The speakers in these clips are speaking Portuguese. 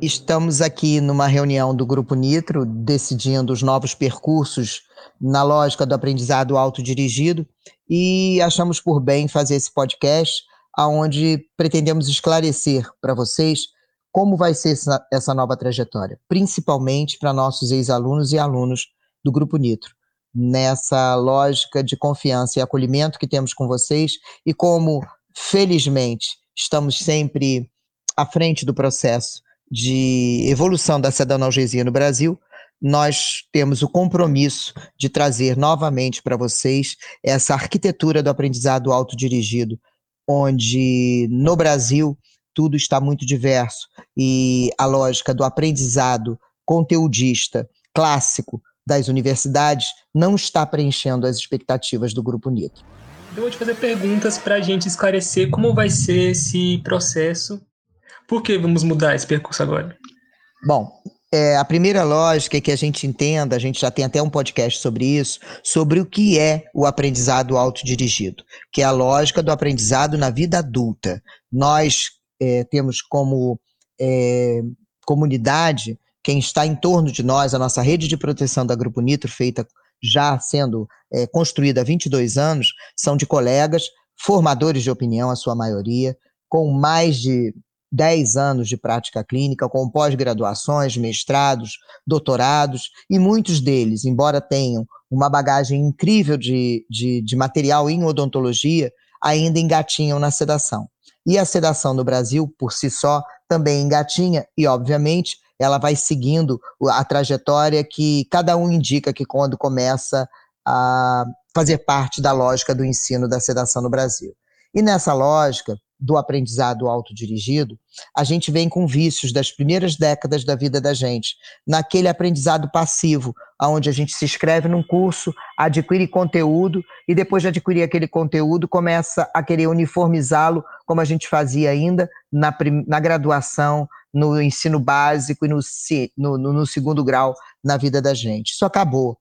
Estamos aqui numa reunião do Grupo Nitro, decidindo os novos percursos na lógica do aprendizado autodirigido e achamos por bem fazer esse podcast, aonde pretendemos esclarecer para vocês como vai ser essa, essa nova trajetória, principalmente para nossos ex-alunos e alunos do Grupo Nitro, nessa lógica de confiança e acolhimento que temos com vocês e como, felizmente, estamos sempre à frente do processo de evolução da analgesia no Brasil, nós temos o compromisso de trazer novamente para vocês essa arquitetura do aprendizado autodirigido, onde no Brasil tudo está muito diverso e a lógica do aprendizado conteudista clássico das universidades não está preenchendo as expectativas do Grupo Nitro. Eu vou te fazer perguntas para a gente esclarecer como vai ser esse processo por que vamos mudar esse percurso agora? Bom, é, a primeira lógica é que a gente entenda, a gente já tem até um podcast sobre isso, sobre o que é o aprendizado autodirigido, que é a lógica do aprendizado na vida adulta. Nós é, temos como é, comunidade quem está em torno de nós, a nossa rede de proteção da Grupo Nitro, feita já sendo é, construída há 22 anos, são de colegas, formadores de opinião, a sua maioria, com mais de 10 anos de prática clínica, com pós-graduações, mestrados, doutorados, e muitos deles, embora tenham uma bagagem incrível de, de, de material em odontologia, ainda engatinham na sedação. E a sedação no Brasil, por si só, também engatinha, e obviamente ela vai seguindo a trajetória que cada um indica que quando começa a fazer parte da lógica do ensino da sedação no Brasil. E nessa lógica, do aprendizado autodirigido, a gente vem com vícios das primeiras décadas da vida da gente, naquele aprendizado passivo, onde a gente se inscreve num curso, adquire conteúdo e depois de adquirir aquele conteúdo começa a querer uniformizá-lo, como a gente fazia ainda na, na graduação, no ensino básico e no, no, no segundo grau na vida da gente. Isso acabou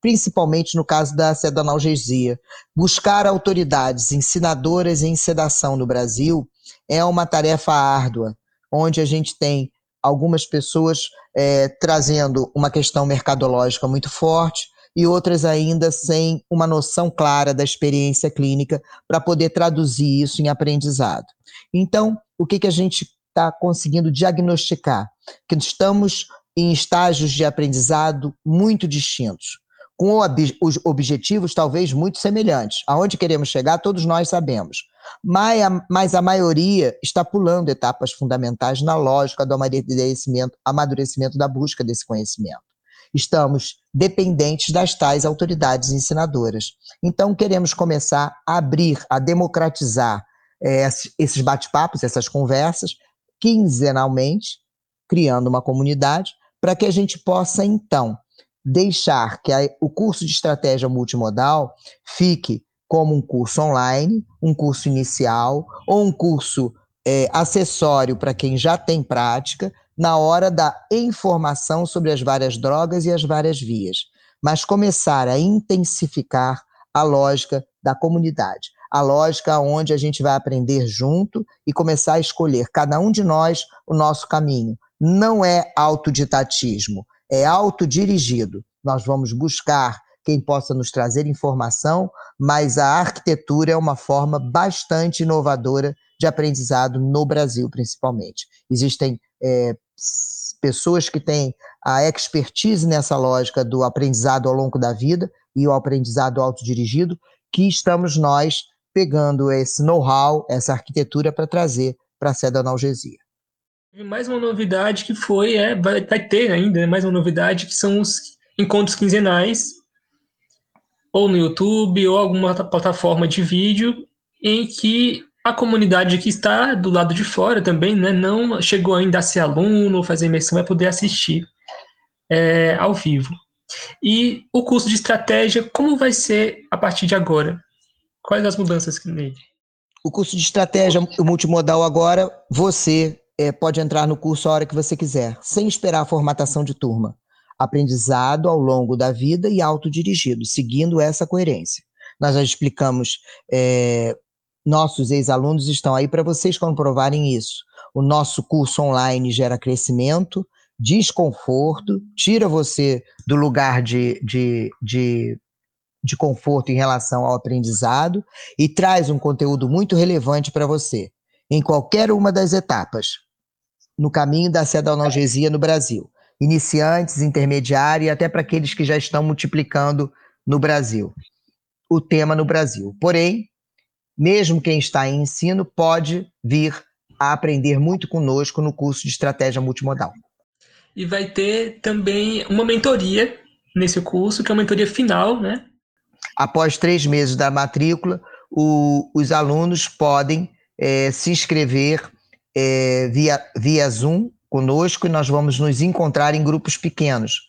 principalmente no caso da sedanalgesia. Buscar autoridades ensinadoras em sedação no Brasil é uma tarefa árdua, onde a gente tem algumas pessoas é, trazendo uma questão mercadológica muito forte e outras ainda sem uma noção clara da experiência clínica para poder traduzir isso em aprendizado. Então, o que, que a gente está conseguindo diagnosticar? Que estamos em estágios de aprendizado muito distintos com os objetivos talvez muito semelhantes. Aonde queremos chegar, todos nós sabemos. Mas a, mas a maioria está pulando etapas fundamentais na lógica do amadurecimento, amadurecimento da busca desse conhecimento. Estamos dependentes das tais autoridades ensinadoras. Então, queremos começar a abrir, a democratizar é, esses bate-papos, essas conversas, quinzenalmente, criando uma comunidade, para que a gente possa, então, deixar que a, o curso de estratégia multimodal fique como um curso online, um curso inicial ou um curso é, acessório para quem já tem prática na hora da informação sobre as várias drogas e as várias vias, mas começar a intensificar a lógica da comunidade, a lógica onde a gente vai aprender junto e começar a escolher cada um de nós o nosso caminho. Não é autodidatismo, é autodirigido. Nós vamos buscar quem possa nos trazer informação, mas a arquitetura é uma forma bastante inovadora de aprendizado no Brasil, principalmente. Existem é, pessoas que têm a expertise nessa lógica do aprendizado ao longo da vida e o aprendizado autodirigido, que estamos nós pegando esse know-how, essa arquitetura para trazer para a analgesia. Mais uma novidade que foi, é, vai, vai ter ainda né, mais uma novidade, que são os encontros quinzenais, ou no YouTube, ou alguma plataforma de vídeo, em que a comunidade que está do lado de fora também, né, não chegou ainda a ser aluno ou fazer imersão, vai poder assistir é, ao vivo. E o curso de estratégia, como vai ser a partir de agora? Quais as mudanças nele? O curso de estratégia multimodal agora, você é, pode entrar no curso a hora que você quiser, sem esperar a formatação de turma. Aprendizado ao longo da vida e autodirigido, seguindo essa coerência. Nós já explicamos, é, nossos ex-alunos estão aí para vocês comprovarem isso. o nosso curso online gera crescimento, desconforto, tira você do lugar de, de, de, de conforto em relação ao aprendizado e traz um conteúdo muito relevante para você, em qualquer uma das etapas, no caminho da analgesia no Brasil. Iniciantes, intermediário e até para aqueles que já estão multiplicando no Brasil. O tema no Brasil. Porém, mesmo quem está em ensino pode vir a aprender muito conosco no curso de estratégia multimodal. E vai ter também uma mentoria nesse curso, que é uma mentoria final, né? Após três meses da matrícula, o, os alunos podem é, se inscrever é, via, via Zoom conosco e nós vamos nos encontrar em grupos pequenos.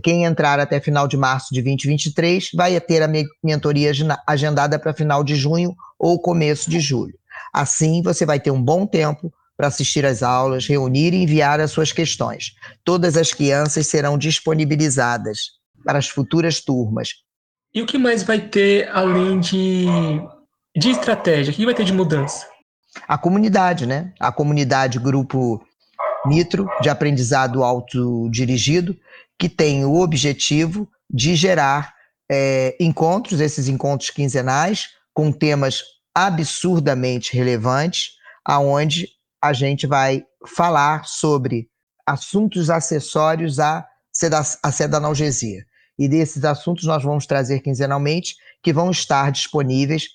Quem entrar até final de março de 2023 vai ter a mentoria agendada para final de junho ou começo de julho. Assim, você vai ter um bom tempo para assistir às aulas, reunir e enviar as suas questões. Todas as crianças serão disponibilizadas para as futuras turmas. E o que mais vai ter além de, de estratégia? O que vai ter de mudança? A comunidade, né? A comunidade Grupo Nitro de aprendizado autodirigido, que tem o objetivo de gerar é, encontros, esses encontros quinzenais, com temas absurdamente relevantes, aonde a gente vai falar sobre assuntos acessórios à, à sedanalgesia. E desses assuntos nós vamos trazer quinzenalmente, que vão estar disponíveis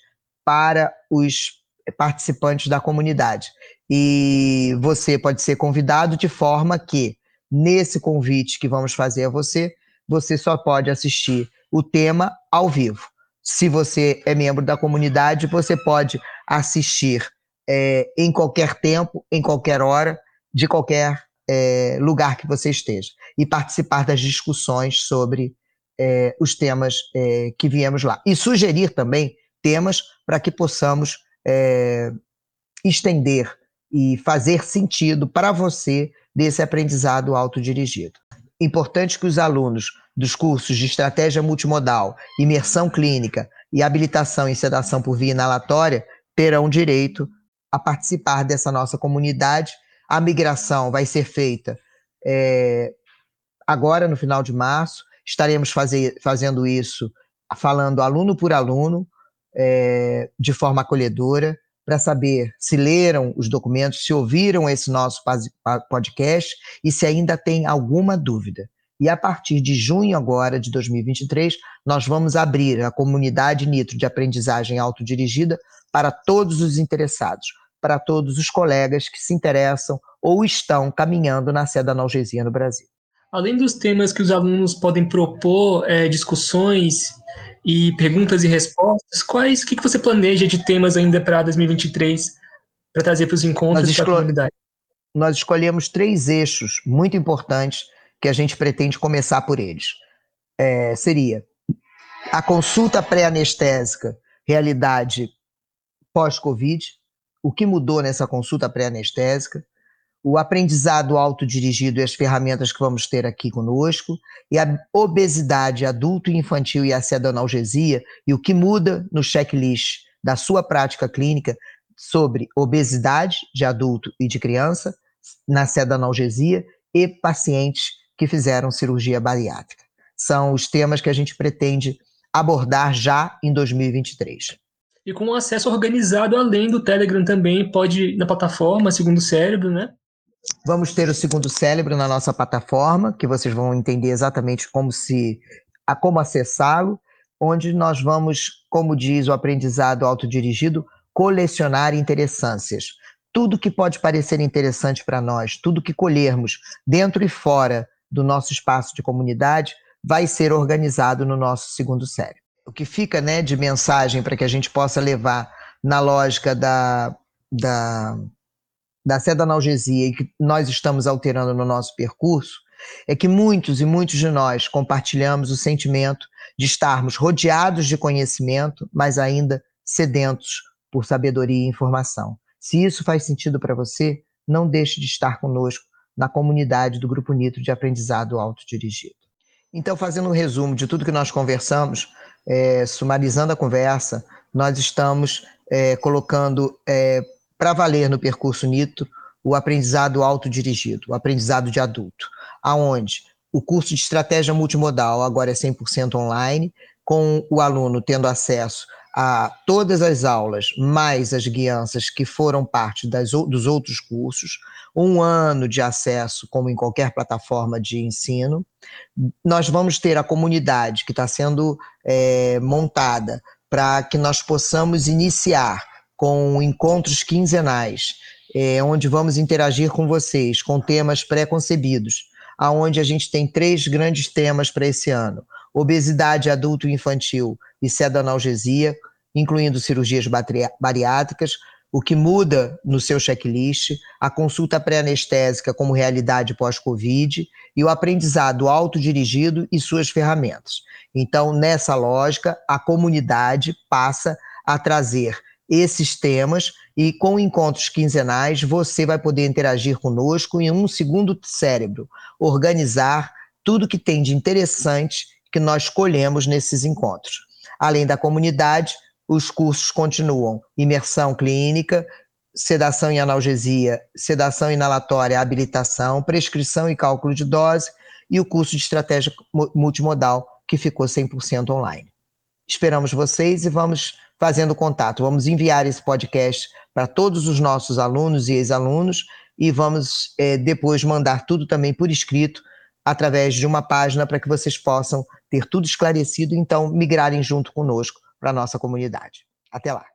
para os participantes da comunidade. E você pode ser convidado de forma que, nesse convite que vamos fazer a você, você só pode assistir o tema ao vivo. Se você é membro da comunidade, você pode assistir é, em qualquer tempo, em qualquer hora, de qualquer é, lugar que você esteja, e participar das discussões sobre é, os temas é, que viemos lá. E sugerir também temas para que possamos é, estender e fazer sentido para você desse aprendizado autodirigido. Importante que os alunos dos cursos de estratégia multimodal, imersão clínica e habilitação em sedação por via inalatória terão direito a participar dessa nossa comunidade. A migração vai ser feita é, agora, no final de março. Estaremos fazer, fazendo isso, falando aluno por aluno, é, de forma acolhedora, para saber se leram os documentos, se ouviram esse nosso podcast e se ainda tem alguma dúvida. E a partir de junho agora de 2023, nós vamos abrir a comunidade Nitro de aprendizagem autodirigida para todos os interessados, para todos os colegas que se interessam ou estão caminhando na sede da analgesia no Brasil. Além dos temas que os alunos podem propor, é, discussões e perguntas e respostas, quais o que, que você planeja de temas ainda para 2023 para trazer para os encontros da comunidade? Nós escolhemos três eixos muito importantes que a gente pretende começar por eles. É, seria a consulta pré-anestésica, realidade pós-Covid, o que mudou nessa consulta pré-anestésica, o aprendizado autodirigido e as ferramentas que vamos ter aqui conosco, e a obesidade adulto e infantil e a sedonalgesia, e o que muda no checklist da sua prática clínica sobre obesidade de adulto e de criança, na sedonalgesia, e pacientes que fizeram cirurgia bariátrica. São os temas que a gente pretende abordar já em 2023. E com acesso organizado além do Telegram também, pode ir na plataforma Segundo Cérebro, né? Vamos ter o Segundo Cérebro na nossa plataforma, que vocês vão entender exatamente como se a como acessá-lo, onde nós vamos, como diz o aprendizado autodirigido, colecionar interessâncias. Tudo que pode parecer interessante para nós, tudo que colhermos dentro e fora do nosso espaço de comunidade vai ser organizado no nosso segundo cérebro. O que fica né, de mensagem para que a gente possa levar na lógica da, da, da sedanalgesia e que nós estamos alterando no nosso percurso é que muitos e muitos de nós compartilhamos o sentimento de estarmos rodeados de conhecimento, mas ainda sedentos por sabedoria e informação. Se isso faz sentido para você, não deixe de estar conosco na comunidade do Grupo Nitro de Aprendizado Autodirigido. Então, fazendo um resumo de tudo que nós conversamos, é, sumarizando a conversa, nós estamos é, colocando é, para valer no percurso Nitro o aprendizado autodirigido, o aprendizado de adulto, aonde o curso de estratégia multimodal agora é 100% online, com o aluno tendo acesso a todas as aulas, mais as guianças que foram parte das, dos outros cursos, um ano de acesso, como em qualquer plataforma de ensino. Nós vamos ter a comunidade que está sendo é, montada para que nós possamos iniciar com encontros quinzenais, é, onde vamos interagir com vocês com temas pré-concebidos, aonde a gente tem três grandes temas para esse ano: obesidade adulto e infantil e sedanalgesia, incluindo cirurgias bariátricas, o que muda no seu checklist, a consulta pré-anestésica como realidade pós-Covid e o aprendizado autodirigido e suas ferramentas. Então, nessa lógica, a comunidade passa a trazer esses temas e com encontros quinzenais você vai poder interagir conosco em um segundo cérebro, organizar tudo que tem de interessante que nós escolhemos nesses encontros. Além da comunidade, os cursos continuam imersão clínica, sedação e analgesia, sedação inalatória, habilitação, prescrição e cálculo de dose e o curso de estratégia multimodal que ficou 100% online. Esperamos vocês e vamos fazendo contato. Vamos enviar esse podcast para todos os nossos alunos e ex-alunos e vamos é, depois mandar tudo também por escrito através de uma página para que vocês possam ter tudo esclarecido e então migrarem junto conosco para a nossa comunidade. Até lá!